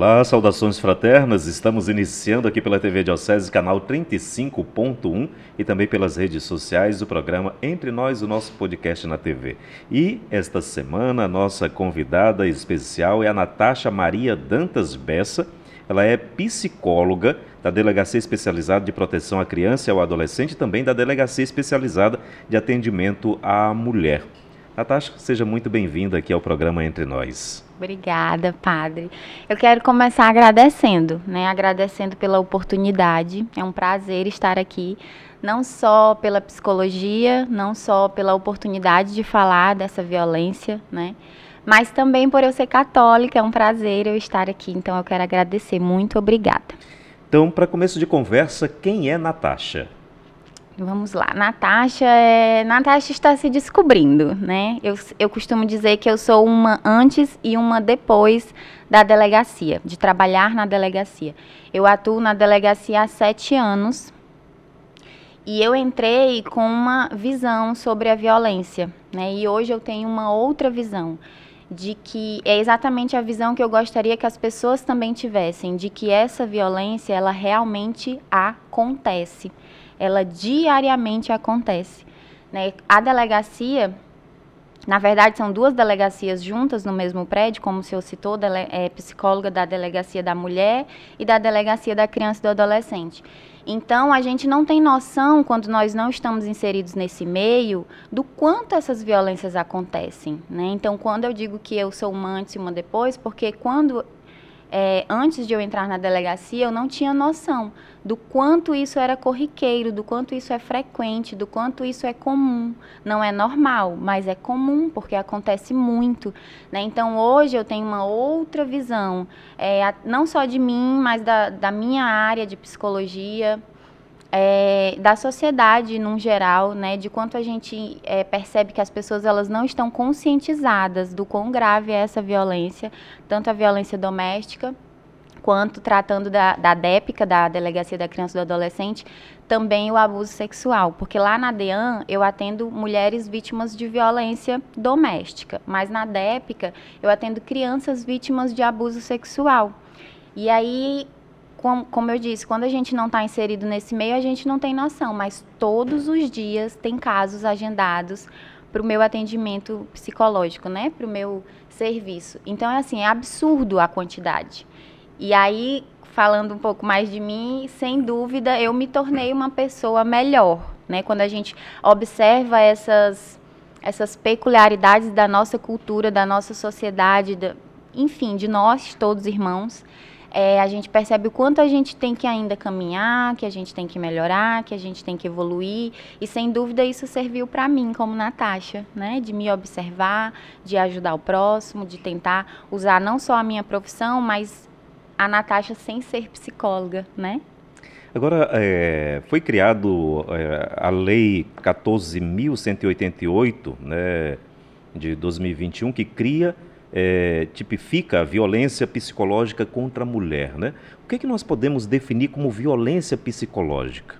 Olá, saudações fraternas. Estamos iniciando aqui pela TV Diocese, canal 35.1 e também pelas redes sociais do programa Entre Nós, o nosso podcast na TV. E esta semana a nossa convidada especial é a Natasha Maria Dantas Bessa. Ela é psicóloga da Delegacia Especializada de Proteção à Criança e ao Adolescente e também da Delegacia Especializada de Atendimento à Mulher. Natasha, seja muito bem-vinda aqui ao programa Entre Nós. Obrigada, padre. Eu quero começar agradecendo, né? Agradecendo pela oportunidade. É um prazer estar aqui, não só pela psicologia, não só pela oportunidade de falar dessa violência, né? Mas também por eu ser católica, é um prazer eu estar aqui. Então eu quero agradecer. Muito obrigada. Então, para começo de conversa, quem é Natasha? Vamos lá, Natasha, é... Natasha está se descobrindo, né? Eu, eu costumo dizer que eu sou uma antes e uma depois da delegacia, de trabalhar na delegacia. Eu atuo na delegacia há sete anos e eu entrei com uma visão sobre a violência, né? E hoje eu tenho uma outra visão de que é exatamente a visão que eu gostaria que as pessoas também tivessem, de que essa violência ela realmente acontece ela diariamente acontece. Né? A delegacia, na verdade, são duas delegacias juntas no mesmo prédio, como o senhor citou, é psicóloga da delegacia da mulher e da delegacia da criança e do adolescente. Então, a gente não tem noção, quando nós não estamos inseridos nesse meio, do quanto essas violências acontecem. Né? Então, quando eu digo que eu sou uma antes e uma depois, porque quando é, antes de eu entrar na delegacia, eu não tinha noção do quanto isso era corriqueiro, do quanto isso é frequente, do quanto isso é comum. Não é normal, mas é comum, porque acontece muito. Né? Então, hoje eu tenho uma outra visão, é, não só de mim, mas da, da minha área de psicologia, é, da sociedade num geral, né, de quanto a gente é, percebe que as pessoas elas não estão conscientizadas do quão grave é essa violência, tanto a violência doméstica quanto tratando da, da DEPICA, da Delegacia da Criança e do Adolescente, também o abuso sexual, porque lá na DEAN eu atendo mulheres vítimas de violência doméstica, mas na DEPICA eu atendo crianças vítimas de abuso sexual. E aí como, como eu disse, quando a gente não está inserido nesse meio, a gente não tem noção, mas todos os dias tem casos agendados para o meu atendimento psicológico, né? Para o meu serviço. Então, é assim, é absurdo a quantidade. E aí, falando um pouco mais de mim, sem dúvida, eu me tornei uma pessoa melhor, né? Quando a gente observa essas, essas peculiaridades da nossa cultura, da nossa sociedade, da, enfim, de nós todos irmãos, é, a gente percebe o quanto a gente tem que ainda caminhar, que a gente tem que melhorar, que a gente tem que evoluir. E sem dúvida isso serviu para mim como Natasha, né? De me observar, de ajudar o próximo, de tentar usar não só a minha profissão, mas a Natasha sem ser psicóloga, né? Agora, é, foi criado é, a Lei 14.188, né, de 2021, que cria é, tipifica a violência psicológica contra a mulher. Né? O que, é que nós podemos definir como violência psicológica?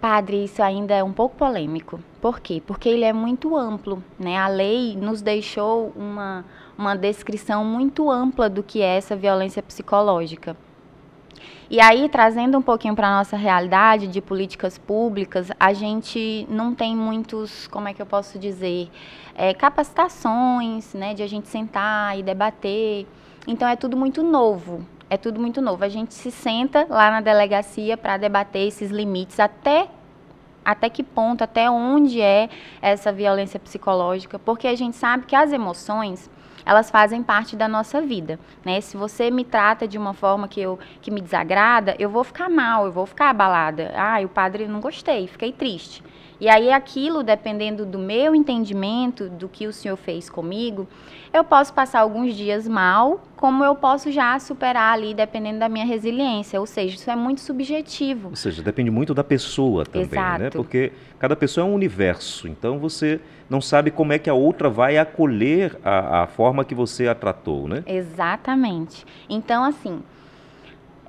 Padre, isso ainda é um pouco polêmico. Por quê? Porque ele é muito amplo. Né? A lei nos deixou uma, uma descrição muito ampla do que é essa violência psicológica. E aí, trazendo um pouquinho para a nossa realidade de políticas públicas, a gente não tem muitos, como é que eu posso dizer, é, capacitações, né, de a gente sentar e debater. Então, é tudo muito novo. É tudo muito novo. A gente se senta lá na delegacia para debater esses limites, até até que ponto, até onde é essa violência psicológica, porque a gente sabe que as emoções elas fazem parte da nossa vida, né? Se você me trata de uma forma que eu que me desagrada, eu vou ficar mal, eu vou ficar abalada. Ah, o padre não gostei, fiquei triste. E aí aquilo, dependendo do meu entendimento do que o Senhor fez comigo, eu posso passar alguns dias mal, como eu posso já superar ali, dependendo da minha resiliência. Ou seja, isso é muito subjetivo. Ou seja, depende muito da pessoa também, né? Exato. né? Porque cada pessoa é um universo. Então você não sabe como é que a outra vai acolher a, a forma que você a tratou, né? Exatamente. Então, assim,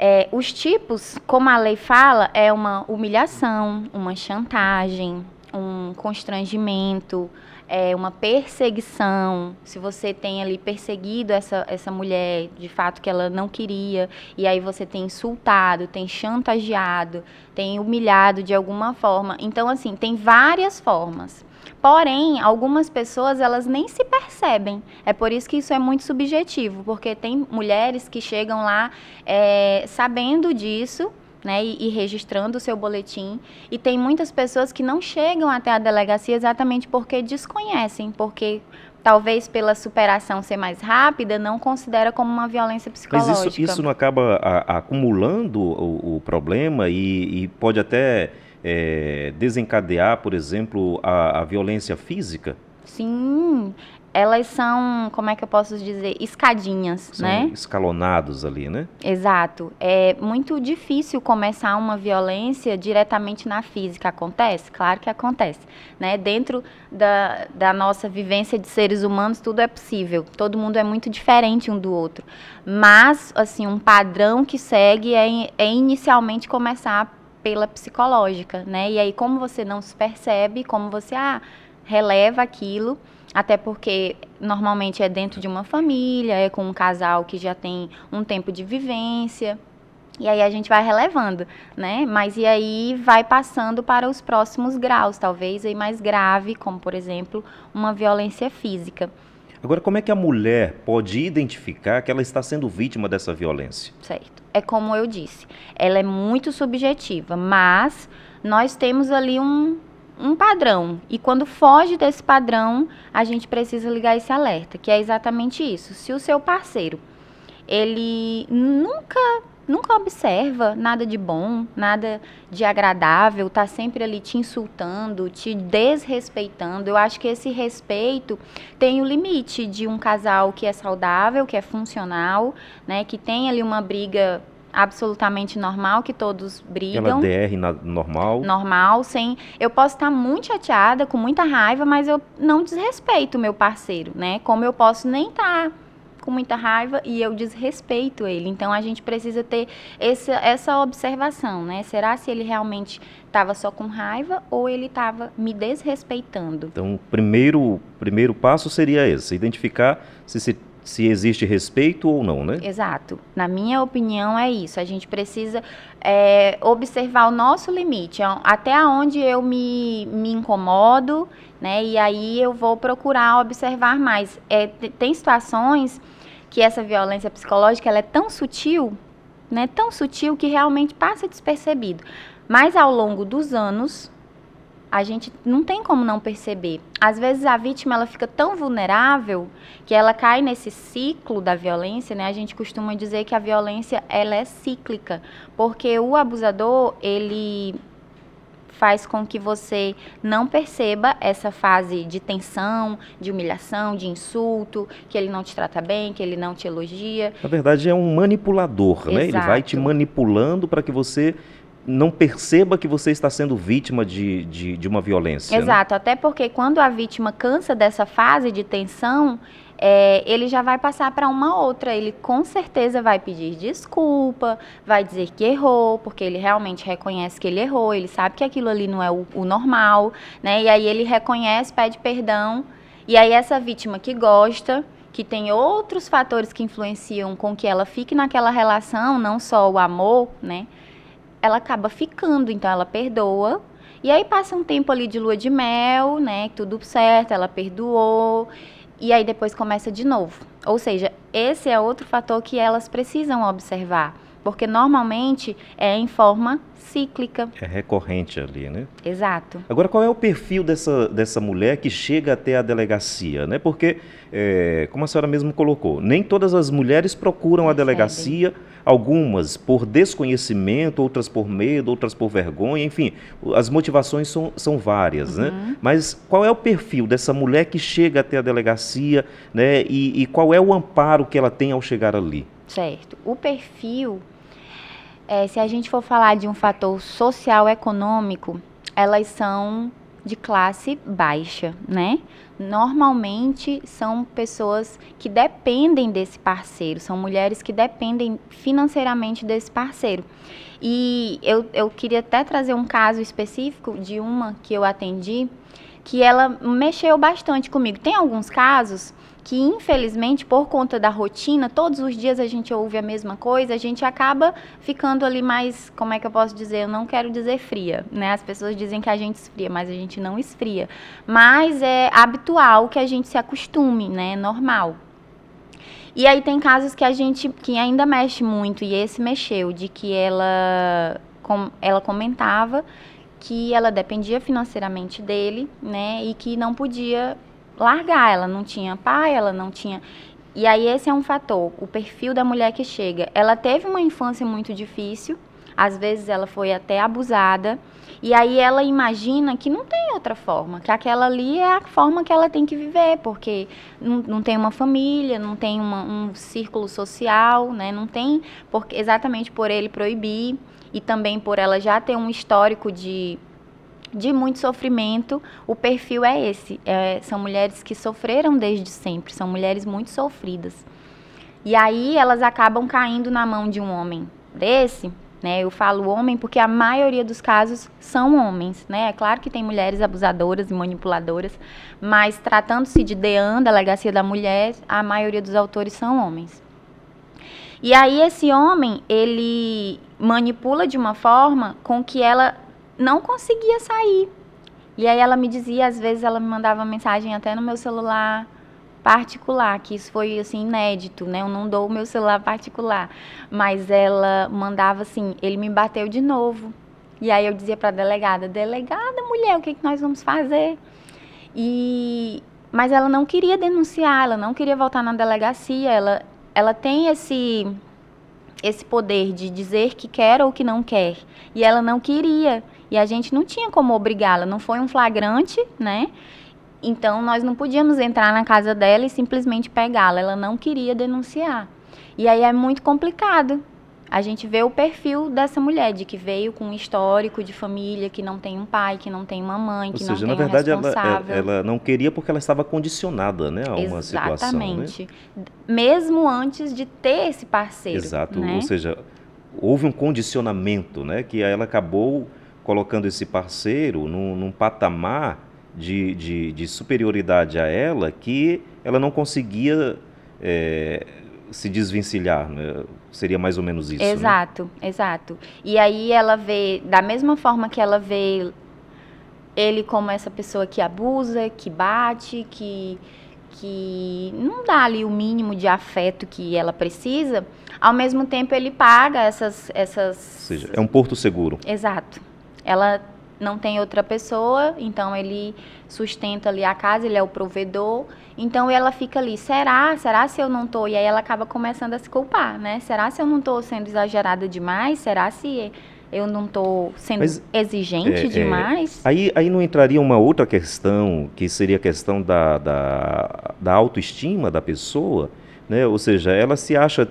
é, os tipos, como a lei fala, é uma humilhação, uma chantagem, um constrangimento, é, uma perseguição, se você tem ali perseguido essa, essa mulher de fato que ela não queria, e aí você tem insultado, tem chantageado, tem humilhado de alguma forma. Então, assim, tem várias formas. Porém, algumas pessoas elas nem se percebem. É por isso que isso é muito subjetivo, porque tem mulheres que chegam lá é, sabendo disso, né, e, e, registrando o seu boletim. E tem muitas pessoas que não chegam até a delegacia exatamente porque desconhecem, porque talvez pela superação ser mais rápida, não considera como uma violência psicológica. Mas isso, isso não acaba a, acumulando o, o problema e, e, pode até é, desencadear, por exemplo, a, a violência física? Sim, elas são, como é que eu posso dizer, escadinhas, são né? escalonados ali, né? Exato. É muito difícil começar uma violência diretamente na física. Acontece? Claro que acontece. Né? Dentro da, da nossa vivência de seres humanos, tudo é possível. Todo mundo é muito diferente um do outro. Mas, assim, um padrão que segue é, é inicialmente começar pela psicológica, né? E aí, como você não se percebe, como você, ah, releva aquilo até porque normalmente é dentro de uma família, é com um casal que já tem um tempo de vivência. E aí a gente vai relevando, né? Mas e aí vai passando para os próximos graus, talvez aí mais grave, como por exemplo, uma violência física. Agora, como é que a mulher pode identificar que ela está sendo vítima dessa violência? Certo. É como eu disse, ela é muito subjetiva, mas nós temos ali um, um padrão. E quando foge desse padrão, a gente precisa ligar esse alerta, que é exatamente isso. Se o seu parceiro, ele nunca nunca observa nada de bom, nada de agradável, tá sempre ali te insultando, te desrespeitando. Eu acho que esse respeito tem o limite de um casal que é saudável, que é funcional, né, que tem ali uma briga absolutamente normal, que todos brigam. Aquela DR na, normal. Normal, sem. Eu posso estar muito chateada, com muita raiva, mas eu não desrespeito o meu parceiro, né? Como eu posso nem estar com muita raiva e eu desrespeito ele. Então a gente precisa ter essa, essa observação, né? Será se ele realmente estava só com raiva ou ele estava me desrespeitando? Então, o primeiro, primeiro passo seria esse: identificar se se se existe respeito ou não, né? Exato. Na minha opinião é isso. A gente precisa é, observar o nosso limite, até onde eu me, me incomodo, né? E aí eu vou procurar observar mais. É, tem situações que essa violência psicológica ela é tão sutil, né? Tão sutil que realmente passa despercebido. Mas ao longo dos anos, a gente não tem como não perceber. Às vezes a vítima ela fica tão vulnerável que ela cai nesse ciclo da violência, né? A gente costuma dizer que a violência ela é cíclica, porque o abusador, ele faz com que você não perceba essa fase de tensão, de humilhação, de insulto, que ele não te trata bem, que ele não te elogia. Na verdade é um manipulador, Exato. né? Ele vai te manipulando para que você não perceba que você está sendo vítima de, de, de uma violência. Né? Exato, né? até porque quando a vítima cansa dessa fase de tensão, é, ele já vai passar para uma outra. Ele com certeza vai pedir desculpa, vai dizer que errou, porque ele realmente reconhece que ele errou, ele sabe que aquilo ali não é o, o normal, né? E aí ele reconhece, pede perdão. E aí essa vítima que gosta, que tem outros fatores que influenciam com que ela fique naquela relação, não só o amor, né? ela acaba ficando, então ela perdoa. E aí passa um tempo ali de lua de mel, né? Tudo certo, ela perdoou. E aí depois começa de novo. Ou seja, esse é outro fator que elas precisam observar. Porque normalmente é em forma cíclica. É recorrente ali, né? Exato. Agora, qual é o perfil dessa, dessa mulher que chega até a delegacia, né? Porque, é, como a senhora mesmo colocou, nem todas as mulheres procuram a delegacia, algumas por desconhecimento, outras por medo, outras por vergonha, enfim, as motivações são, são várias, né? uhum. né? Mas qual é o perfil dessa mulher que chega até a delegacia, né? E, e qual é o amparo que ela tem ao chegar ali? Certo. O perfil é, se a gente for falar de um fator social econômico, elas são de classe baixa, né? Normalmente são pessoas que dependem desse parceiro, são mulheres que dependem financeiramente desse parceiro. E eu, eu queria até trazer um caso específico de uma que eu atendi, que ela mexeu bastante comigo. Tem alguns casos que infelizmente por conta da rotina, todos os dias a gente ouve a mesma coisa, a gente acaba ficando ali mais, como é que eu posso dizer? Eu não quero dizer fria, né? As pessoas dizem que a gente esfria, mas a gente não esfria. Mas é habitual que a gente se acostume, né? É normal. E aí tem casos que a gente que ainda mexe muito e esse mexeu de que ela com, ela comentava que ela dependia financeiramente dele, né, e que não podia largar, ela não tinha pai, ela não tinha. E aí esse é um fator, o perfil da mulher que chega. Ela teve uma infância muito difícil, às vezes ela foi até abusada, e aí ela imagina que não tem outra forma, que aquela ali é a forma que ela tem que viver, porque não, não tem uma família, não tem uma, um círculo social, né? Não tem, porque, exatamente por ele proibir e também por ela já ter um histórico de de muito sofrimento, o perfil é esse. É, são mulheres que sofreram desde sempre, são mulheres muito sofridas. E aí elas acabam caindo na mão de um homem desse, né? Eu falo homem porque a maioria dos casos são homens, né? É claro que tem mulheres abusadoras e manipuladoras, mas tratando-se de DEAN, Delegacia da Mulher, a maioria dos autores são homens. E aí esse homem, ele manipula de uma forma com que ela não conseguia sair. E aí ela me dizia, às vezes ela me mandava mensagem até no meu celular particular, que isso foi assim inédito, né? Eu não dou o meu celular particular, mas ela mandava assim, ele me bateu de novo. E aí eu dizia para a delegada, delegada, mulher, o que, que nós vamos fazer? E mas ela não queria denunciar, ela não queria voltar na delegacia, ela ela tem esse esse poder de dizer que quer ou que não quer. E ela não queria. E a gente não tinha como obrigá-la, não foi um flagrante, né? Então nós não podíamos entrar na casa dela e simplesmente pegá-la. Ela não queria denunciar. E aí é muito complicado. A gente vê o perfil dessa mulher, de que veio com um histórico de família, que não tem um pai, que não tem uma mãe, que Ou seja, não tem na verdade, um responsável. Ela, ela não queria porque ela estava condicionada né, a uma Exatamente. situação. Exatamente. Né? Mesmo antes de ter esse parceiro. Exato. Né? Ou seja, houve um condicionamento, né? Que ela acabou colocando esse parceiro num, num patamar de, de, de, superioridade a ela que ela não conseguia é, se desvencilhar. Né? Seria mais ou menos isso. Né? Exato, né? exato. E aí ela vê, da mesma forma que ela vê ele como essa pessoa que abusa, que bate, que, que não dá ali o mínimo de afeto que ela precisa, ao mesmo tempo ele paga essas. essas... Ou seja, é um porto seguro. Exato. Ela não tem outra pessoa, então ele sustenta ali a casa, ele é o provedor. Então ela fica ali, será? Será se eu não tô? E aí ela acaba começando a se culpar, né? Será se eu não tô sendo exagerada demais? Será se eu não tô sendo Mas, exigente é, é demais? É, aí, aí não entraria uma outra questão, que seria a questão da, da, da autoestima da pessoa, né? Ou seja, ela se acha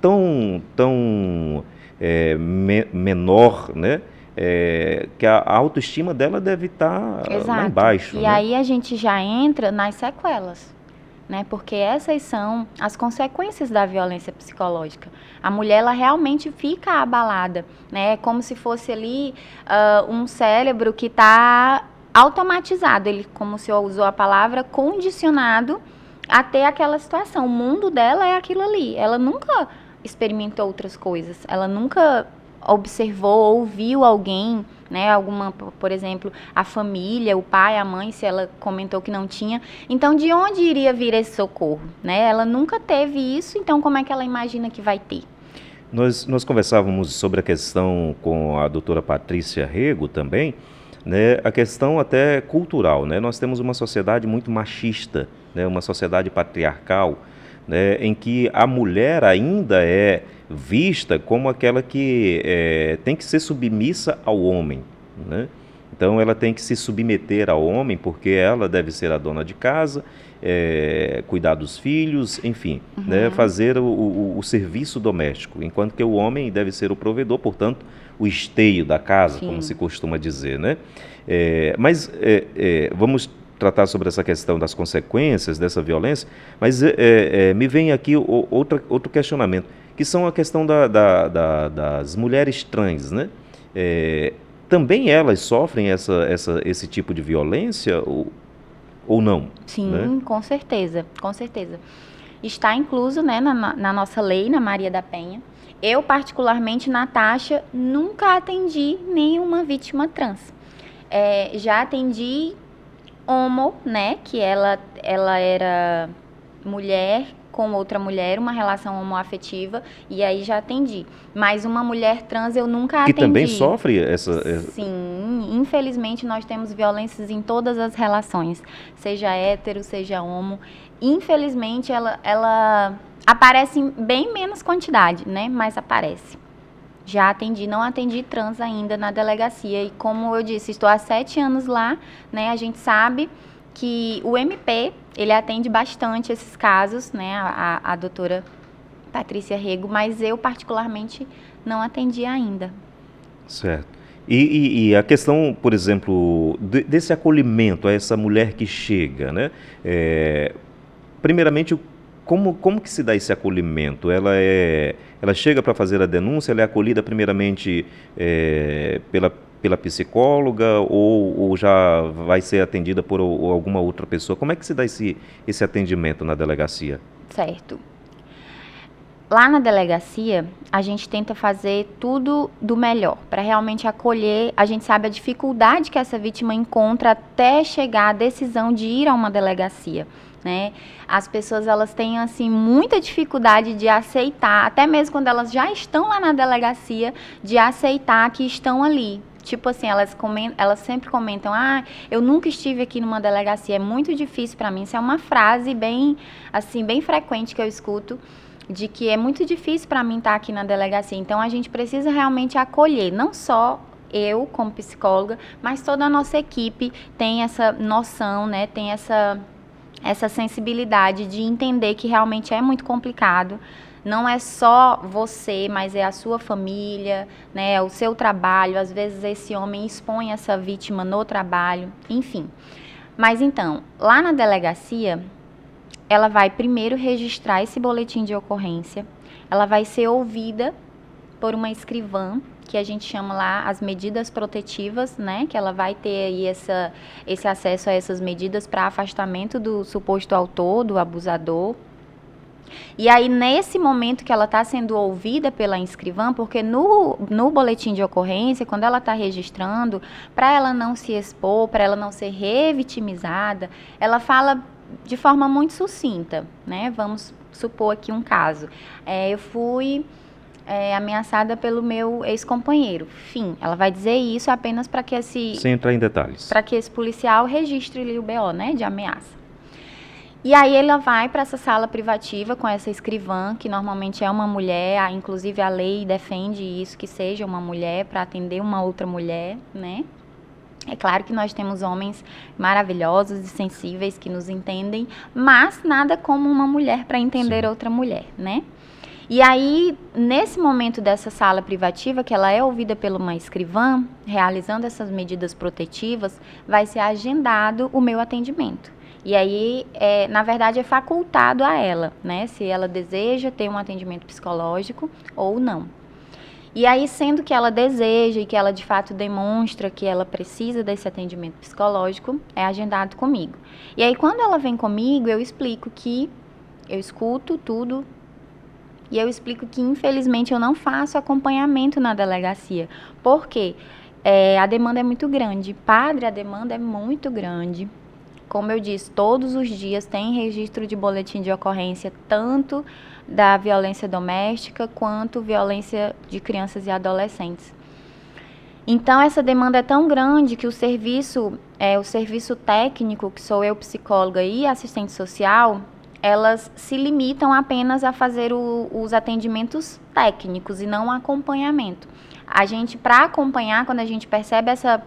tão, tão é, me, menor, né? É, que a autoestima dela deve estar tá lá embaixo. E né? aí a gente já entra nas sequelas. Né? Porque essas são as consequências da violência psicológica. A mulher ela realmente fica abalada, né? É como se fosse ali uh, um cérebro que está automatizado, ele, como o senhor usou a palavra, condicionado a ter aquela situação. O mundo dela é aquilo ali. Ela nunca experimentou outras coisas. Ela nunca observou, ouviu alguém, né, alguma, por exemplo, a família, o pai, a mãe, se ela comentou que não tinha. Então, de onde iria vir esse socorro, né? Ela nunca teve isso, então como é que ela imagina que vai ter? Nós, nós conversávamos sobre a questão com a doutora Patrícia Rego também, né, a questão até cultural, né? Nós temos uma sociedade muito machista, né, uma sociedade patriarcal, né, em que a mulher ainda é vista como aquela que é, tem que ser submissa ao homem. Né? Então ela tem que se submeter ao homem porque ela deve ser a dona de casa, é, cuidar dos filhos, enfim, uhum. né? fazer o, o, o, serviço doméstico, enquanto que o homem deve ser o provedor, portanto, o esteio da casa, Sim. como se costuma dizer. Né? É, mas é, é, vamos tratar sobre essa questão das consequências dessa violência, mas é, é, me vem aqui outra, outro questionamento que são a questão da, da, da, das mulheres trans, né? É, também elas sofrem essa, essa, esse tipo de violência ou, ou não? Sim, né? com certeza, com certeza. Está incluso né, na, na nossa lei, na Maria da Penha. Eu, particularmente, Natasha, nunca atendi nenhuma vítima trans. É, já atendi homo, né, que ela, ela era mulher com outra mulher, uma relação homoafetiva, e aí já atendi. Mas uma mulher trans eu nunca atendi. Que também sofre essa... Sim, infelizmente nós temos violências em todas as relações, seja hétero, seja homo. Infelizmente ela, ela aparece em bem menos quantidade, né, mas aparece. Já atendi, não atendi trans ainda na delegacia, e como eu disse, estou há sete anos lá, né, a gente sabe que o MP, ele atende bastante esses casos, né, a, a doutora Patrícia Rego, mas eu particularmente não atendi ainda. Certo. E, e, e a questão, por exemplo, de, desse acolhimento a essa mulher que chega, né? É, primeiramente, como, como que se dá esse acolhimento? Ela é, ela chega para fazer a denúncia, ela é acolhida primeiramente é, pela pela psicóloga ou, ou, já vai ser atendida por ou, alguma outra pessoa? Como é que se dá esse, esse atendimento na delegacia? Certo. Lá na delegacia, a gente tenta fazer tudo do melhor para realmente acolher. A gente sabe a dificuldade que essa vítima encontra até chegar à decisão de ir a uma delegacia. Né? As pessoas elas têm assim muita dificuldade de aceitar, até mesmo quando elas já estão lá na delegacia, de aceitar que estão ali, Tipo assim, elas, comentam, elas sempre comentam: ah, eu nunca estive aqui numa delegacia, é muito difícil para mim. Isso é uma frase bem, assim, bem frequente que eu escuto de que é muito difícil para mim estar tá aqui na delegacia. Então a gente precisa realmente acolher, não só eu como psicóloga, mas toda a nossa equipe tem essa noção, né? Tem essa essa sensibilidade de entender que realmente é muito complicado não é só você, mas é a sua família, né, o seu trabalho. Às vezes esse homem expõe essa vítima no trabalho, enfim. Mas então, lá na delegacia, ela vai primeiro registrar esse boletim de ocorrência, ela vai ser ouvida por uma escrivã, que a gente chama lá as medidas protetivas, né? Que ela vai ter aí essa, esse acesso a essas medidas para afastamento do suposto autor, do abusador, e aí, nesse momento que ela está sendo ouvida pela inscrivã, porque no, no boletim de ocorrência, quando ela está registrando, para ela não se expor, para ela não ser revitimizada, ela fala de forma muito sucinta, né? Vamos supor aqui um caso. É, eu fui é, ameaçada pelo meu ex-companheiro. Fim. Ela vai dizer isso apenas para que esse. Sem entrar em detalhes. Para que esse policial registre o BO, né? De ameaça. E aí ela vai para essa sala privativa com essa escrivã, que normalmente é uma mulher, inclusive a lei defende isso, que seja uma mulher para atender uma outra mulher, né? É claro que nós temos homens maravilhosos e sensíveis que nos entendem, mas nada como uma mulher para entender Sim. outra mulher, né? E aí, nesse momento dessa sala privativa, que ela é ouvida por uma escrivã, realizando essas medidas protetivas, vai ser agendado o meu atendimento. E aí, é, na verdade, é facultado a ela, né? Se ela deseja ter um atendimento psicológico ou não. E aí, sendo que ela deseja e que ela de fato demonstra que ela precisa desse atendimento psicológico, é agendado comigo. E aí, quando ela vem comigo, eu explico que eu escuto tudo e eu explico que, infelizmente, eu não faço acompanhamento na delegacia. Por quê? É, a demanda é muito grande. Padre, a demanda é muito grande. Como eu disse, todos os dias tem registro de boletim de ocorrência, tanto da violência doméstica quanto violência de crianças e adolescentes. Então essa demanda é tão grande que o serviço, é, o serviço técnico, que sou eu psicóloga e assistente social, elas se limitam apenas a fazer o, os atendimentos técnicos e não acompanhamento. A gente, para acompanhar, quando a gente percebe essa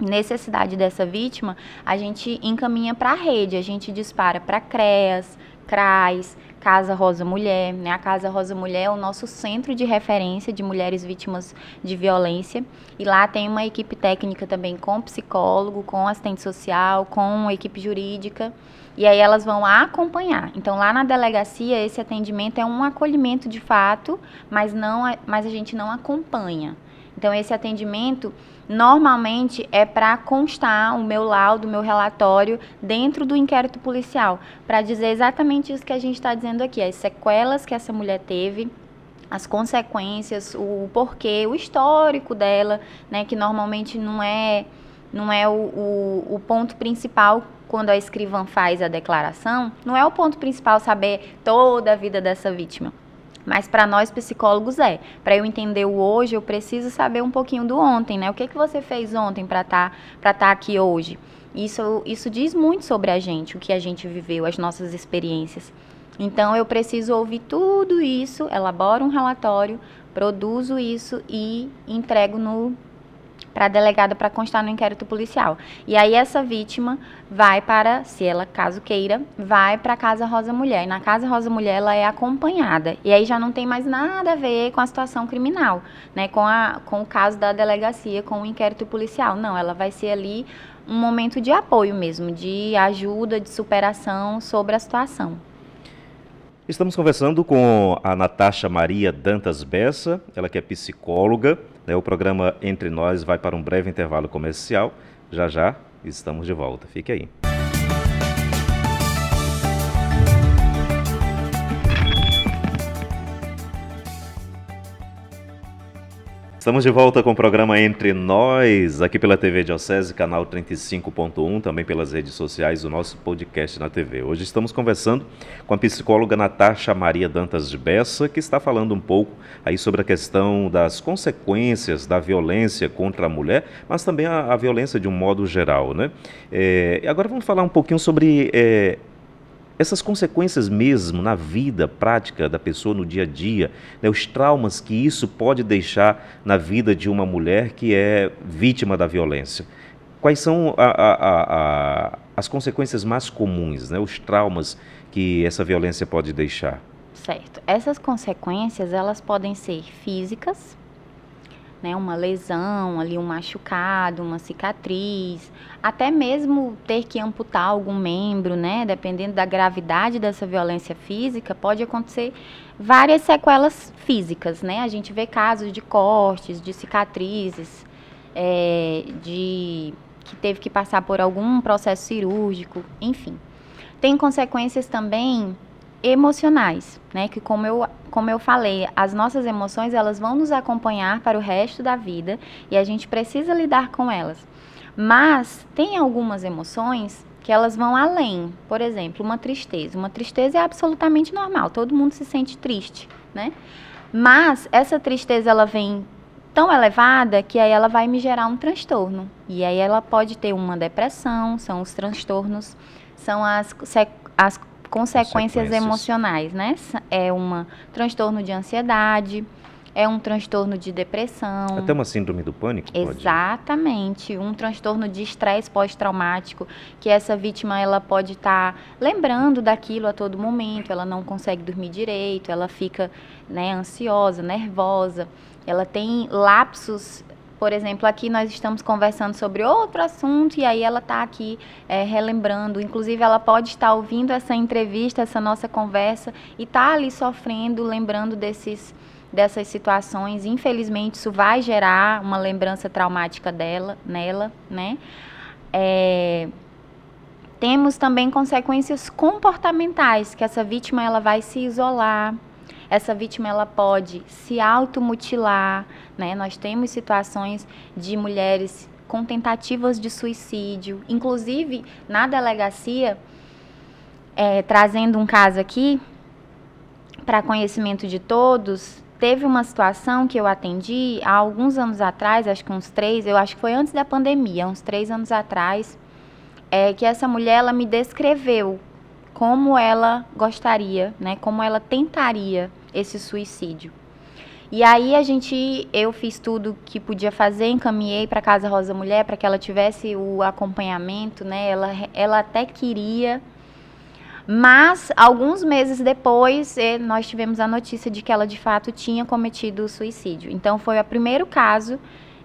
necessidade dessa vítima, a gente encaminha para a rede, a gente dispara para CREAS, CRAS, Casa Rosa Mulher, né? A Casa Rosa Mulher é o nosso centro de referência de mulheres vítimas de violência. E lá tem uma equipe técnica também com psicólogo, com assistente social, com equipe jurídica. E aí elas vão acompanhar. Então lá na delegacia esse atendimento é um acolhimento de fato, mas não mas a gente não acompanha. Então esse atendimento normalmente é para constar o meu laudo, o meu relatório dentro do inquérito policial, para dizer exatamente isso que a gente está dizendo aqui, as sequelas que essa mulher teve, as consequências, o porquê, o histórico dela, né, que normalmente não é não é o, o, o ponto principal quando a escrivã faz a declaração, não é o ponto principal saber toda a vida dessa vítima. Mas para nós psicólogos é. Para eu entender o hoje, eu preciso saber um pouquinho do ontem, né? O que, que você fez ontem para estar tá, tá aqui hoje? Isso, isso diz muito sobre a gente, o que a gente viveu, as nossas experiências. Então eu preciso ouvir tudo isso, elaboro um relatório, produzo isso e entrego no para a delegada para constar no inquérito policial. E aí essa vítima vai para, se ela caso queira, vai para a Casa Rosa Mulher. E na Casa Rosa Mulher ela é acompanhada. E aí já não tem mais nada a ver com a situação criminal, né? Com, a, com o caso da delegacia, com o inquérito policial. Não, ela vai ser ali um momento de apoio mesmo, de ajuda, de superação sobre a situação. Estamos conversando com a Natasha Maria Dantas Bessa, ela que é psicóloga. Né? O programa Entre Nós vai para um breve intervalo comercial. Já já estamos de volta. Fique aí. Estamos de volta com o programa Entre Nós, aqui pela TV Diocese, canal 35.1, também pelas redes sociais, o nosso podcast na TV. Hoje estamos conversando com a psicóloga Natasha Maria Dantas de Bessa, que está falando um pouco aí sobre a questão das consequências da violência contra a mulher, mas também a, a violência de um modo geral, né? É, agora vamos falar um pouquinho sobre é, essas consequências mesmo na vida prática da pessoa no dia a dia, né, os traumas que isso pode deixar na vida de uma mulher que é vítima da violência. Quais são a, a, a, as consequências mais comuns, né, os traumas que essa violência pode deixar? Certo. Essas consequências elas podem ser físicas, né, uma lesão, ali um machucado, uma cicatriz, até mesmo ter que amputar algum membro, né, dependendo da gravidade dessa violência física, pode acontecer várias sequelas físicas, né? A gente vê casos de cortes, de cicatrizes, é, de que teve que passar por algum processo cirúrgico, enfim. Tem consequências também emocionais, né? Que como eu, como eu falei, as nossas emoções elas vão nos acompanhar para o resto da vida e a gente precisa lidar com elas. Mas tem algumas emoções que elas vão além. Por exemplo, uma tristeza. Uma tristeza é absolutamente normal, todo mundo se sente triste, né? Mas essa tristeza ela vem tão elevada que aí ela vai me gerar um transtorno. E aí ela pode ter uma depressão, são os transtornos, são as, as consequências emocionais, né? É um transtorno de ansiedade, é um transtorno de depressão. Até uma síndrome do pânico? Exatamente, pode? um transtorno de estresse pós-traumático, que essa vítima ela pode estar tá lembrando daquilo a todo momento, ela não consegue dormir direito, ela fica né, ansiosa, nervosa, ela tem lapsos por exemplo, aqui nós estamos conversando sobre outro assunto e aí ela está aqui é, relembrando. Inclusive, ela pode estar ouvindo essa entrevista, essa nossa conversa e está ali sofrendo, lembrando desses, dessas situações. Infelizmente, isso vai gerar uma lembrança traumática dela, nela, né? É, temos também consequências comportamentais, que essa vítima ela vai se isolar, essa vítima ela pode se automutilar, né? Nós temos situações de mulheres com tentativas de suicídio, inclusive na delegacia, é, trazendo um caso aqui para conhecimento de todos, teve uma situação que eu atendi há alguns anos atrás, acho que uns três, eu acho que foi antes da pandemia, uns três anos atrás, é, que essa mulher ela me descreveu como ela gostaria, né, como ela tentaria esse suicídio. E aí a gente, eu fiz tudo que podia fazer, encaminhei para casa Rosa Mulher para que ela tivesse o acompanhamento, né? Ela, ela até queria, mas alguns meses depois eh, nós tivemos a notícia de que ela de fato tinha cometido o suicídio. Então foi o primeiro caso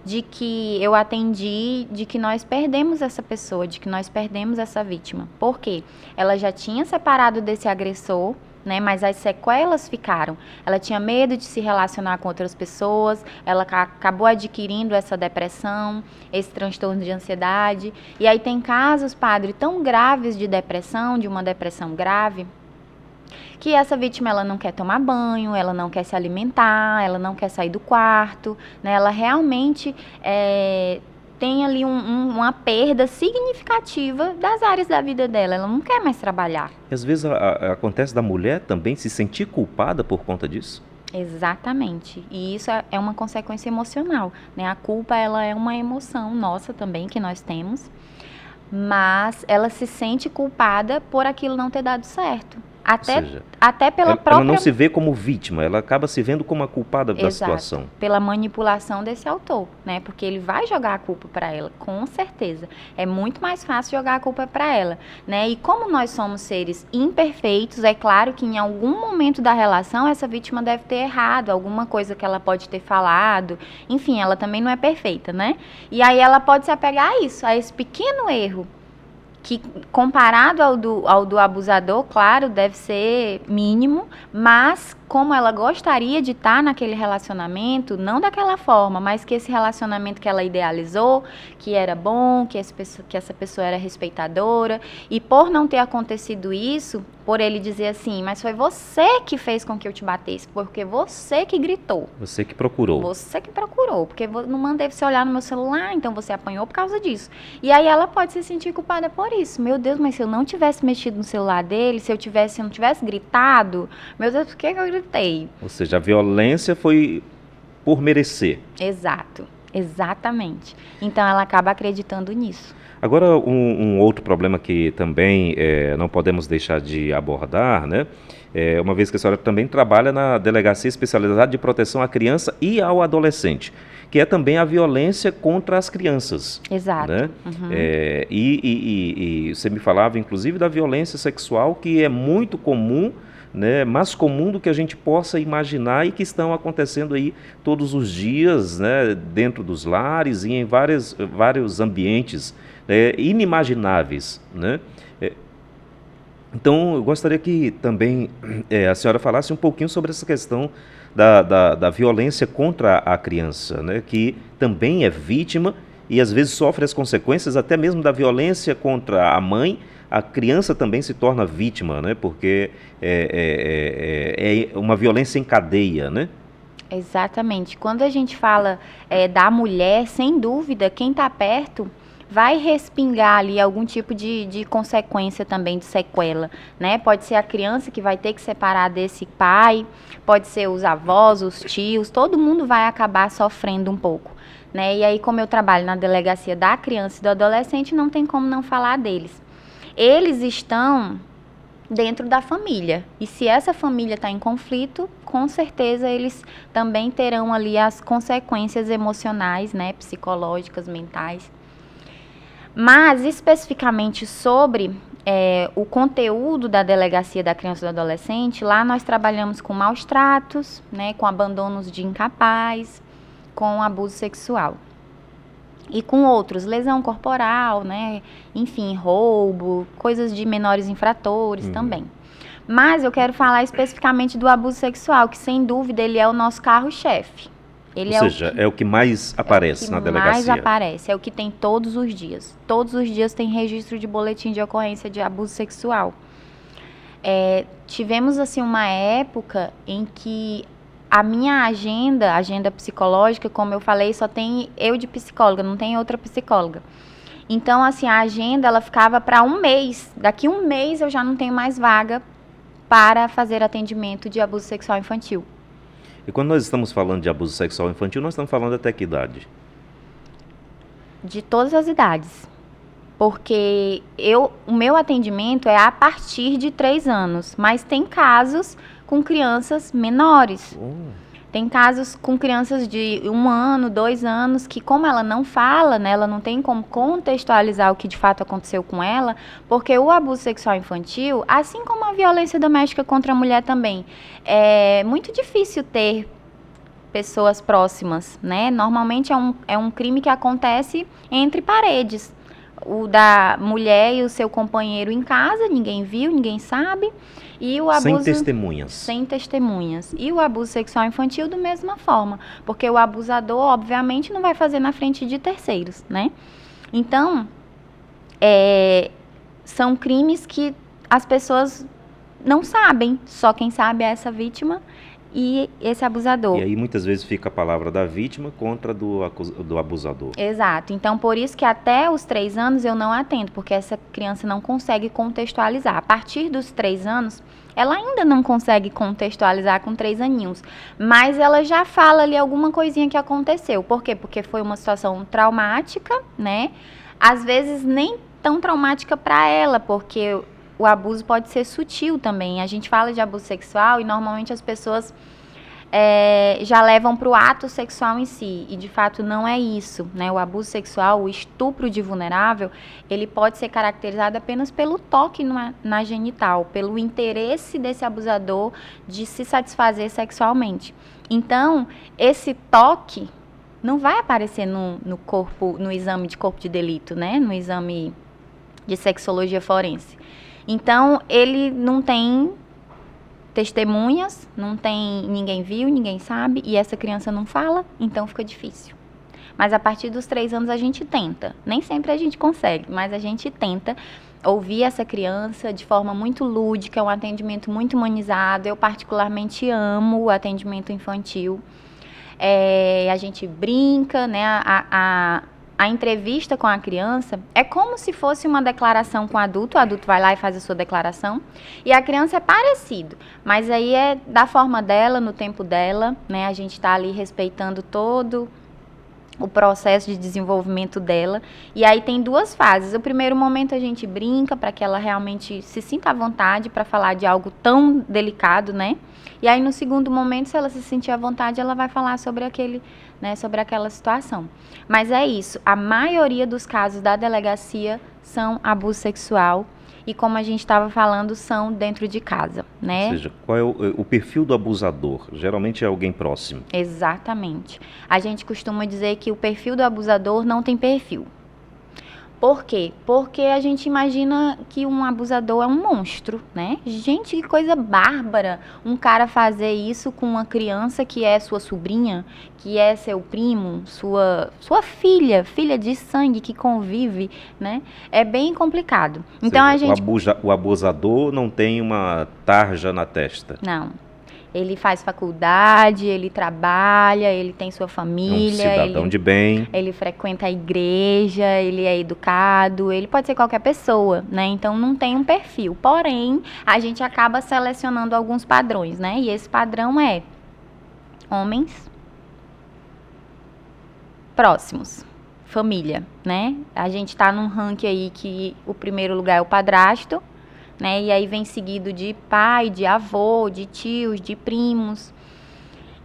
de que eu atendi de que nós perdemos essa pessoa, de que nós perdemos essa vítima. Por quê? Ela já tinha separado desse agressor né? Mas as sequelas ficaram. Ela tinha medo de se relacionar com outras pessoas, ela acabou adquirindo essa depressão, esse transtorno de ansiedade. E aí tem casos, padre, tão graves de depressão, de uma depressão grave, que essa vítima ela não quer tomar banho, ela não quer se alimentar, ela não quer sair do quarto, né? Ela realmente é, tem ali um, um, uma perda significativa das áreas da vida dela. Ela não quer mais trabalhar. E às vezes a, a, acontece da mulher também se sentir culpada por conta disso. Exatamente. E isso é, é uma consequência emocional. Né? A culpa ela é uma emoção nossa também que nós temos, mas ela se sente culpada por aquilo não ter dado certo. Até, seja, até pela ela, própria. Ela não se vê como vítima, ela acaba se vendo como a culpada Exato, da situação. Pela manipulação desse autor, né? Porque ele vai jogar a culpa para ela, com certeza. É muito mais fácil jogar a culpa para ela, né? E como nós somos seres imperfeitos, é claro que em algum momento da relação essa vítima deve ter errado, alguma coisa que ela pode ter falado. Enfim, ela também não é perfeita, né? E aí ela pode se apegar a isso, a esse pequeno erro que comparado ao do, ao do abusador, claro, deve ser mínimo, mas como ela gostaria de estar naquele relacionamento, não daquela forma, mas que esse relacionamento que ela idealizou, que era bom, que, que essa pessoa era respeitadora, e por não ter acontecido isso, por ele dizer assim, mas foi você que fez com que eu te batesse, porque você que gritou. Você que procurou. Você que procurou, porque não mandei você olhar no meu celular, então você apanhou por causa disso. E aí ela pode se sentir culpada por isso. Meu Deus, mas se eu não tivesse mexido no celular dele, se eu tivesse, se eu não tivesse gritado, meu Deus, por que eu gritei. Ou seja, a violência foi por merecer. Exato, exatamente. Então ela acaba acreditando nisso. Agora, um, um outro problema que também é, não podemos deixar de abordar, né? É, uma vez que a senhora também trabalha na Delegacia Especializada de Proteção à Criança e ao Adolescente, que é também a violência contra as crianças. Exato. Né? Uhum. É, e, e, e, e você me falava, inclusive, da violência sexual, que é muito comum né, mais comum do que a gente possa imaginar e que estão acontecendo aí todos os dias, né, dentro dos lares e em várias, vários ambientes né, inimagináveis, né? É, então, eu gostaria que também é, a senhora falasse um pouquinho sobre essa questão da, da, da violência contra a criança, né, que também é vítima e às vezes sofre as consequências até mesmo da violência contra a mãe a criança também se torna vítima, né? Porque é, é, é, é uma violência em cadeia, né? Exatamente. Quando a gente fala é, da mulher, sem dúvida, quem está perto vai respingar ali algum tipo de, de consequência também, de sequela, né? Pode ser a criança que vai ter que separar desse pai, pode ser os avós, os tios, todo mundo vai acabar sofrendo um pouco, né? E aí, como eu trabalho na delegacia da criança e do adolescente, não tem como não falar deles eles estão dentro da família. E se essa família está em conflito, com certeza eles também terão ali as consequências emocionais, né, psicológicas, mentais. Mas especificamente sobre é, o conteúdo da delegacia da criança e do adolescente, lá nós trabalhamos com maus tratos, né, com abandonos de incapaz, com abuso sexual e com outros, lesão corporal, né? Enfim, roubo, coisas de menores infratores uhum. também. Mas eu quero falar especificamente do abuso sexual, que sem dúvida ele é o nosso carro-chefe. Ele Ou é seja, o que, é o que mais aparece é que na delegacia. mais aparece, é o que tem todos os dias. Todos os dias tem registro de boletim de ocorrência de abuso sexual. É, tivemos assim uma época em que a minha agenda, agenda psicológica, como eu falei, só tem eu de psicóloga, não tem outra psicóloga. Então, assim, a agenda ela ficava para um mês. Daqui um mês eu já não tenho mais vaga para fazer atendimento de abuso sexual infantil. E quando nós estamos falando de abuso sexual infantil, nós estamos falando até que idade? De todas as idades. Porque eu, o meu atendimento é a partir de três anos, mas tem casos com crianças menores. Oh. Tem casos com crianças de um ano, dois anos, que como ela não fala, né, ela não tem como contextualizar o que de fato aconteceu com ela, porque o abuso sexual infantil, assim como a violência doméstica contra a mulher também, é muito difícil ter pessoas próximas, né? Normalmente é um, é um crime que acontece entre paredes. o da mulher e o seu companheiro em casa, ninguém viu, ninguém sabe. E o abuso sem testemunhas. Sem testemunhas. E o abuso sexual infantil da mesma forma, porque o abusador, obviamente, não vai fazer na frente de terceiros, né? Então, é, são crimes que as pessoas não sabem, só quem sabe é essa vítima e esse abusador. E aí muitas vezes fica a palavra da vítima contra do, do abusador. Exato. Então, por isso que até os três anos eu não atendo, porque essa criança não consegue contextualizar. A partir dos três anos, ela ainda não consegue contextualizar com três aninhos, mas ela já fala ali alguma coisinha que aconteceu. Por quê? Porque foi uma situação traumática, né? Às vezes nem tão traumática para ela, porque o abuso pode ser sutil também. A gente fala de abuso sexual e normalmente as pessoas é, já levam para o ato sexual em si. E de fato não é isso. Né? O abuso sexual, o estupro de vulnerável, ele pode ser caracterizado apenas pelo toque na, na genital, pelo interesse desse abusador de se satisfazer sexualmente. Então, esse toque não vai aparecer no, no corpo, no exame de corpo de delito, né? No exame de sexologia forense. Então, ele não tem testemunhas, não tem ninguém viu, ninguém sabe, e essa criança não fala, então fica difícil. Mas a partir dos três anos a gente tenta. Nem sempre a gente consegue, mas a gente tenta ouvir essa criança de forma muito lúdica, um atendimento muito humanizado. Eu particularmente amo o atendimento infantil. É, a gente brinca, né? A, a, a entrevista com a criança é como se fosse uma declaração com o adulto. O adulto vai lá e faz a sua declaração. E a criança é parecido, mas aí é da forma dela, no tempo dela, né? A gente está ali respeitando todo o processo de desenvolvimento dela. E aí tem duas fases. O primeiro momento a gente brinca para que ela realmente se sinta à vontade para falar de algo tão delicado, né? E aí no segundo momento, se ela se sentir à vontade, ela vai falar sobre aquele né, sobre aquela situação. Mas é isso, a maioria dos casos da delegacia são abuso sexual e como a gente estava falando, são dentro de casa, né? Ou seja, qual é o, o, perfil do abusador? Geralmente é alguém próximo. Exatamente. A gente costuma dizer que o perfil do abusador não tem perfil. Por quê? Porque a gente imagina que um abusador é um monstro, né? Gente, que coisa bárbara um cara fazer isso com uma criança que é sua sobrinha, que é seu primo, sua, sua filha, filha de sangue que convive, né? É bem complicado. Então seja, a gente. O, abusa, o abusador não tem uma tarja na testa. Não, ele faz faculdade, ele trabalha, ele tem sua família. Um cidadão ele, de bem. Ele frequenta a igreja, ele é educado, ele pode ser qualquer pessoa, né? Então não tem um perfil. Porém, a gente acaba selecionando alguns padrões, né? E esse padrão é homens próximos, família, né? A gente está num ranking aí que o primeiro lugar é o padrasto, né? E aí vem seguido de pai, de avô, de tios, de primos.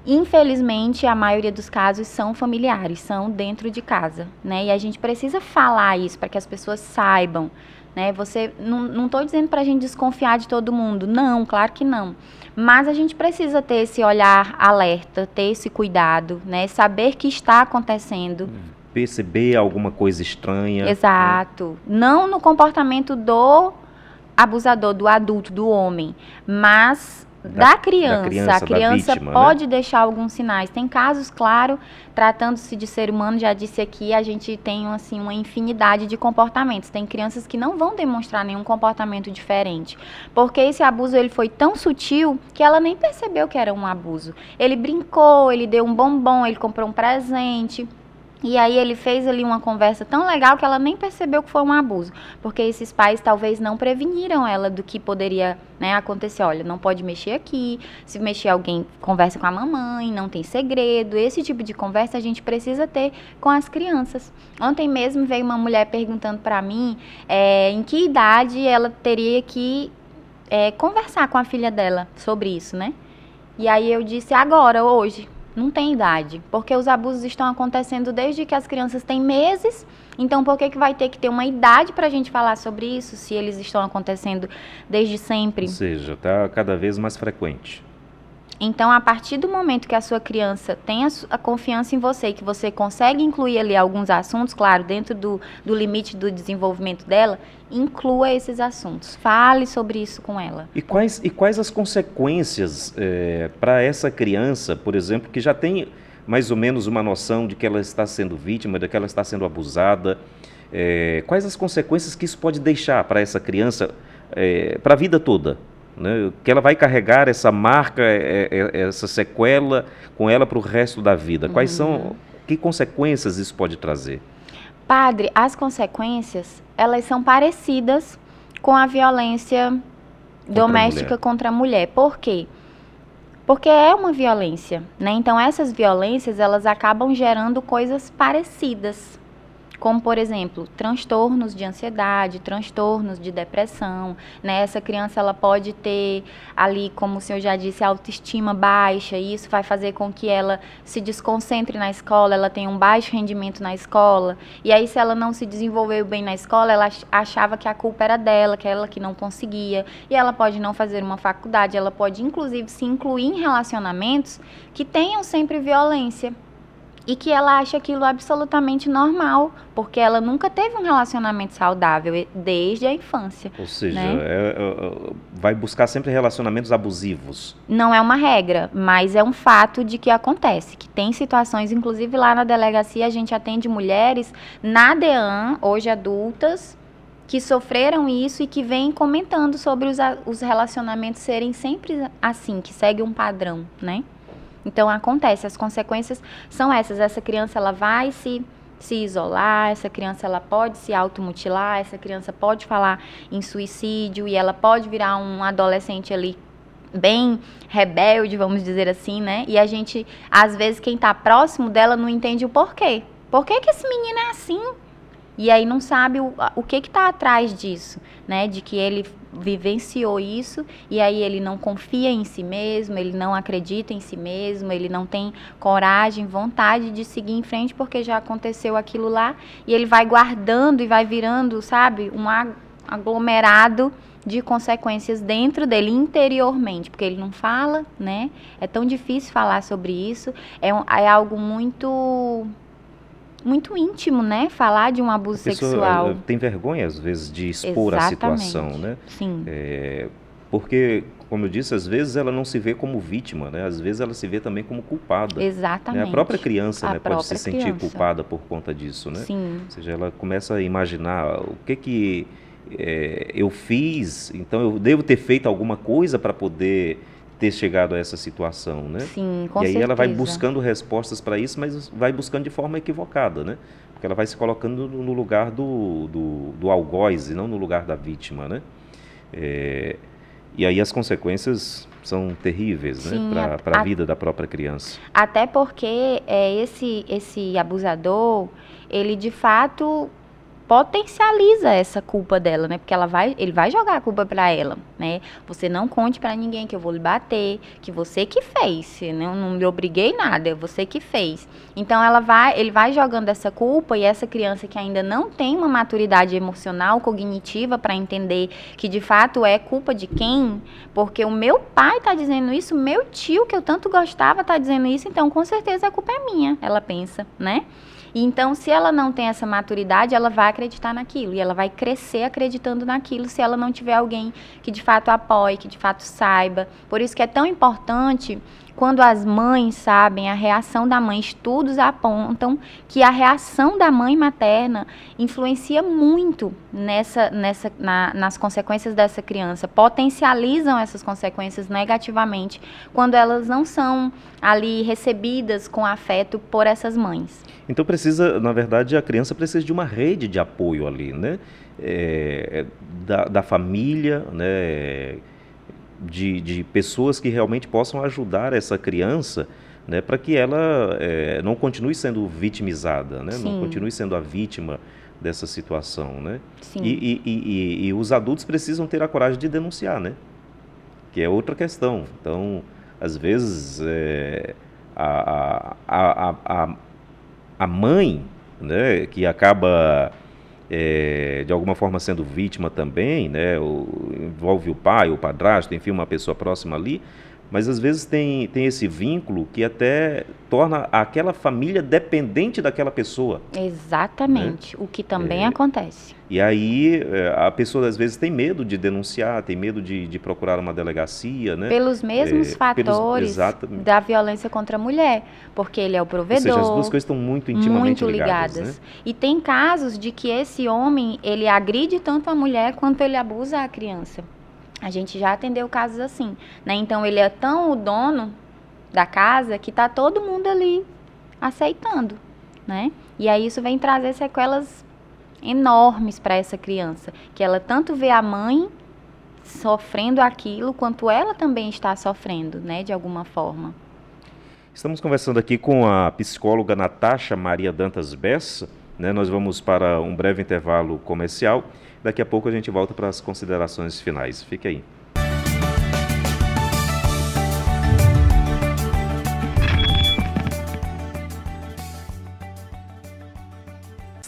Infelizmente, a maioria dos casos são familiares, são dentro de casa, né? E a gente precisa falar isso para que as pessoas saibam, né? Você não estou dizendo para a gente desconfiar de todo mundo, não, claro que não. Mas a gente precisa ter esse olhar alerta, ter esse cuidado, né? Saber que está acontecendo. Perceber alguma coisa estranha. Né? Exato. Né? Não no comportamento do abusador do adulto, do homem, mas da, da, criança. da criança. A criança vítima, né? pode né? deixar alguns sinais. Tem casos, claro, tratando-se de ser humano, já disse aqui, a gente tem assim uma infinidade de comportamentos. Tem crianças que não vão demonstrar nenhum comportamento diferente, porque esse abuso ele foi tão sutil que ela nem percebeu que era um abuso. Ele brincou, ele deu um bombom, ele comprou um presente. E aí ele fez ali uma conversa tão legal que ela nem percebeu que foi um abuso, porque esses pais talvez não preveniram ela do que poderia né, acontecer. Olha, não pode mexer aqui, se mexer alguém conversa com a mamãe, não tem segredo. Esse tipo de conversa a gente precisa ter com as crianças. Ontem mesmo veio uma mulher perguntando para mim é, em que idade ela teria que é, conversar com a filha dela sobre isso, né? E aí eu disse agora, hoje não tem idade, porque os abusos estão acontecendo desde que as crianças têm meses. Então, por que, que vai ter que ter uma idade para a gente falar sobre isso, se eles estão acontecendo desde sempre? Ou seja, está cada vez mais frequente. Então, a partir do momento que a sua criança tem a, confiança em você, que você consegue incluir ali alguns assuntos, claro, dentro do, do limite do desenvolvimento dela, inclua esses assuntos. Fale sobre isso com ela. E quais, e quais as consequências é, para essa criança, por exemplo, que já tem mais ou menos uma noção de que ela está sendo vítima, de que ela está sendo abusada? É, quais as consequências que isso pode deixar para essa criança é, para a vida toda? Né? Que ela vai carregar essa marca, é, é, é, essa sequela com ela para o resto da vida. Quais uhum. são, que consequências isso pode trazer? Padre, as consequências, elas são parecidas com a violência contra doméstica a contra a mulher. Por quê? Porque é uma violência, né? Então essas violências, elas acabam gerando coisas parecidas como por exemplo, transtornos de ansiedade, transtornos de depressão, né? Essa criança ela pode ter ali, como o senhor já disse, autoestima baixa, e isso vai fazer com que ela se desconcentre na escola, ela tenha um baixo rendimento na escola, e aí se ela não se desenvolveu bem na escola, ela achava que a culpa era dela, que ela que não conseguia, e ela pode não fazer uma faculdade, ela pode inclusive se incluir em relacionamentos que tenham sempre violência e que ela acha aquilo absolutamente normal, porque ela nunca teve um relacionamento saudável desde a infância. Ou seja, né? é, é, vai buscar sempre relacionamentos abusivos. Não é uma regra, mas é um fato de que acontece, que tem situações, inclusive lá na delegacia a gente atende mulheres na DEAN, hoje adultas, que sofreram isso e que vêm comentando sobre os, os relacionamentos serem sempre assim, que segue um padrão, né? Então acontece, as consequências são essas. Essa criança ela vai se se isolar, essa criança ela pode se automutilar, essa criança pode falar em suicídio e ela pode virar um adolescente ali bem rebelde, vamos dizer assim, né? E a gente, às vezes, quem está próximo dela não entende o porquê. Por que, que esse menino é assim? E aí não sabe o, o que está atrás disso, né? De que ele vivenciou isso e aí ele não confia em si mesmo, ele não acredita em si mesmo, ele não tem coragem, vontade de seguir em frente porque já aconteceu aquilo lá e ele vai guardando e vai virando, sabe, um aglomerado de consequências dentro dele interiormente, porque ele não fala, né? É tão difícil falar sobre isso, é, um, é algo muito muito íntimo, né? Falar de um abuso sexual. Tem vergonha, às vezes, de expor Exatamente. a situação, né? Sim. É, porque, como eu disse, às vezes ela não se vê como vítima, né? Às vezes ela se vê também como culpada. Exatamente. Né? A própria criança a né, própria pode se criança. sentir culpada por conta disso, né? Sim. Ou seja, ela começa a imaginar o que que é, eu fiz, então eu devo ter feito alguma coisa para poder ter chegado a essa situação, né? Sim, com E aí certeza. ela vai buscando respostas para isso, mas vai buscando de forma equivocada, né? Porque ela vai se colocando no lugar do, do, do algoz e não no lugar da vítima, né? É, e aí as consequências são terríveis, né? Sim, né? Para a vida da própria criança. Até porque é, esse, esse abusador, ele de fato potencializa essa culpa dela, né? Porque ela vai, ele vai jogar a culpa para ela, né? Você não conte para ninguém que eu vou lhe bater, que você que fez, né? eu não me obriguei nada, é você que fez. Então ela vai, ele vai jogando essa culpa e essa criança que ainda não tem uma maturidade emocional, cognitiva para entender que de fato é culpa de quem, porque o meu pai tá dizendo isso, meu tio que eu tanto gostava tá dizendo isso, então com certeza a culpa é minha, ela pensa, né? E então, se ela não tem essa maturidade, ela vai acreditar naquilo. E ela vai crescer acreditando naquilo se ela não tiver alguém que de fato apoie, que de fato saiba. Por isso que é tão importante quando as mães sabem a reação da mãe, estudos apontam que a reação da mãe materna influencia muito nessa, nessa, na, nas consequências dessa criança, potencializam essas consequências negativamente quando elas não são ali recebidas com afeto por essas mães. Então precisa, na verdade, a criança precisa de uma rede de apoio ali, né? É, da, da família, né? De, de pessoas que realmente possam ajudar essa criança né, para que ela é, não continue sendo vitimizada, né, não continue sendo a vítima dessa situação. Né? Sim. E, e, e, e, os adultos precisam ter a coragem de denunciar, né? que é outra questão. Então, às vezes, é, a, a, a, a mãe né, que acaba é, de alguma forma sendo vítima também, né, o, envolve o pai, o padrasto, enfim, uma pessoa próxima ali, mas às vezes tem, tem esse vínculo que até torna aquela família dependente daquela pessoa. Exatamente, né? o que também é, acontece. E aí é, a pessoa às vezes tem medo de denunciar, tem medo de, de procurar uma delegacia, né? Pelos mesmos é, fatores pelos, da violência contra a mulher, porque ele é o provedor. Ou seja, as duas coisas estão muito intimamente muito ligadas. ligadas. Né? E tem casos de que esse homem, ele agride tanto a mulher quanto ele abusa a criança. A gente já atendeu casos assim, né? Então ele é tão o dono da casa que tá todo mundo ali aceitando, né? E aí isso vem trazer sequelas enormes para essa criança, que ela tanto vê a mãe sofrendo aquilo quanto ela também está sofrendo, né, de alguma forma. Estamos conversando aqui com a psicóloga Natasha Maria Dantas Bessa, né? Nós vamos para um breve intervalo comercial Daqui a pouco a gente volta para as considerações finais. Fique aí.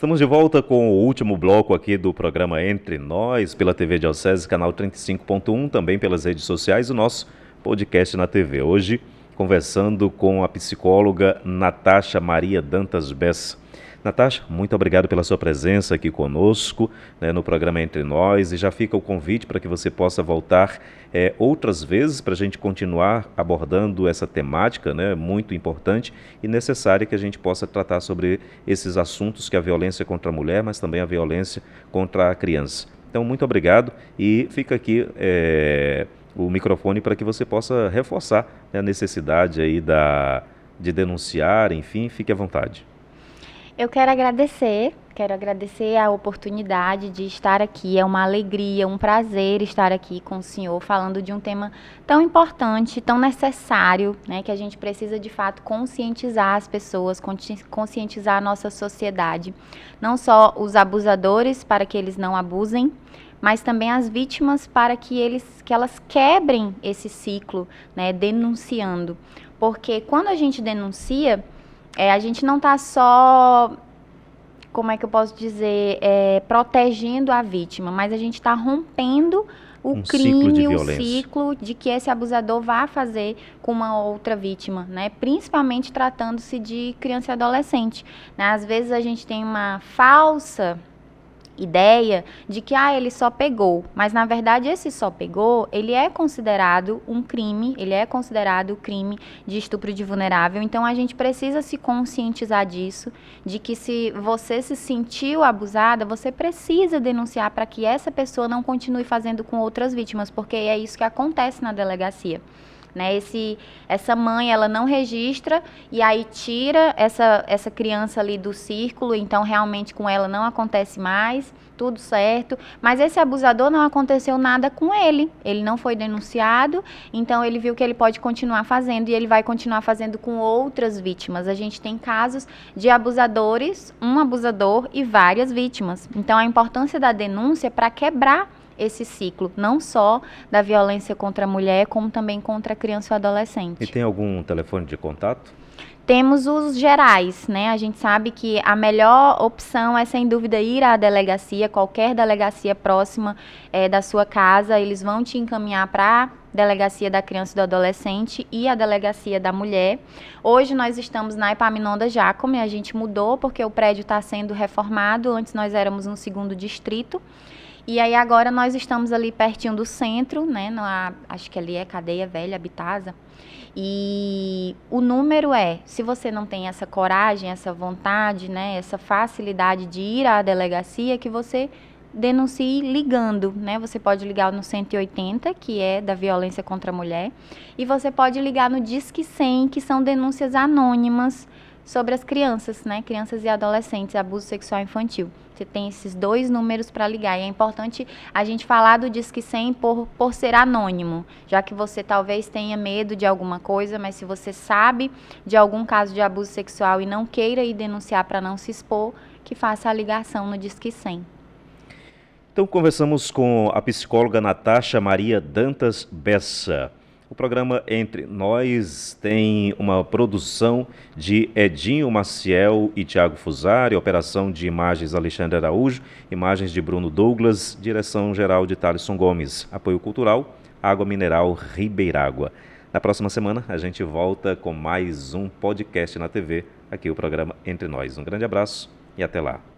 Estamos de volta com o último bloco aqui do programa Entre Nós, pela TV Diocese, canal 35.1, também pelas redes sociais, o nosso podcast na TV. Hoje, conversando com a psicóloga Natasha Maria Dantas Bessa. Natasha, muito obrigado pela sua presença aqui conosco né, no programa Entre Nós e já fica o convite para que você possa voltar é, outras vezes para a gente continuar abordando essa temática né, muito importante e necessária que a gente possa tratar sobre esses assuntos que é a violência contra a mulher, mas também a violência contra a criança. Então, muito obrigado e fica aqui é, o microfone para que você possa reforçar né, a necessidade aí da, de denunciar, enfim, fique à vontade. Eu quero agradecer, quero agradecer a oportunidade de estar aqui. É uma alegria, um prazer estar aqui com o senhor falando de um tema tão importante, tão necessário, né, que a gente precisa de fato conscientizar as pessoas, conscientizar a nossa sociedade, não só os abusadores para que eles não abusem, mas também as vítimas para que eles que elas quebrem esse ciclo, né, denunciando. Porque quando a gente denuncia, é, a gente não está só, como é que eu posso dizer, é, protegendo a vítima, mas a gente está rompendo o um crime, ciclo o ciclo de que esse abusador vá fazer com uma outra vítima, né? Principalmente tratando-se de criança e adolescente. Né? Às vezes a gente tem uma falsa ideia de que ah, ele só pegou, mas na verdade esse só pegou, ele é considerado um crime, ele é considerado crime de estupro de vulnerável. Então a gente precisa se conscientizar disso, de que se você se sentiu abusada, você precisa denunciar para que essa pessoa não continue fazendo com outras vítimas, porque é isso que acontece na delegacia. Né? Esse, essa mãe, ela não registra e aí tira essa, essa criança ali do círculo, então realmente com ela não acontece mais, tudo certo. Mas esse abusador não aconteceu nada com ele, ele não foi denunciado, então ele viu que ele pode continuar fazendo e ele vai continuar fazendo com outras vítimas. A gente tem casos de abusadores, um abusador e várias vítimas. Então a importância da denúncia para quebrar esse ciclo, não só da violência contra a mulher, como também contra a criança e o adolescente. E tem algum telefone de contato? Temos os gerais, né? A gente sabe que a melhor opção é, sem dúvida, ir à delegacia, qualquer delegacia próxima é, da sua casa, eles vão te encaminhar para a delegacia da criança e do adolescente e a delegacia da mulher. Hoje nós estamos na Epaminonda Jacome, a gente mudou porque o prédio está sendo reformado, antes nós éramos um segundo distrito. E aí agora nós estamos ali pertinho do centro, né? Na, acho que ali é Cadeia Velha, Habitasa. E o número é, se você não tem essa coragem, essa vontade, né, essa facilidade de ir à delegacia, que você denuncie ligando, né? Você pode ligar no 180, que é da violência contra a mulher, e você pode ligar no Disque 100, que são denúncias anônimas sobre as crianças, né? Crianças e adolescentes, abuso sexual infantil. Você tem esses dois números para ligar. E é importante a gente falar do Disque 100 por, por ser anônimo, já que você talvez tenha medo de alguma coisa, mas se você sabe de algum caso de abuso sexual e não queira ir denunciar para não se expor, que faça a ligação no Disque 100. Então, conversamos com a psicóloga Natasha Maria Dantas Bessa. O programa Entre Nós tem uma produção de Edinho Maciel e Tiago Fusari, operação de imagens Alexandre Araújo, imagens de Bruno Douglas, direção geral de Thaleson Gomes, apoio cultural Água Mineral Ribeirágua. Na próxima semana a gente volta com mais um podcast na TV, aqui o programa Entre Nós. Um grande abraço e até lá.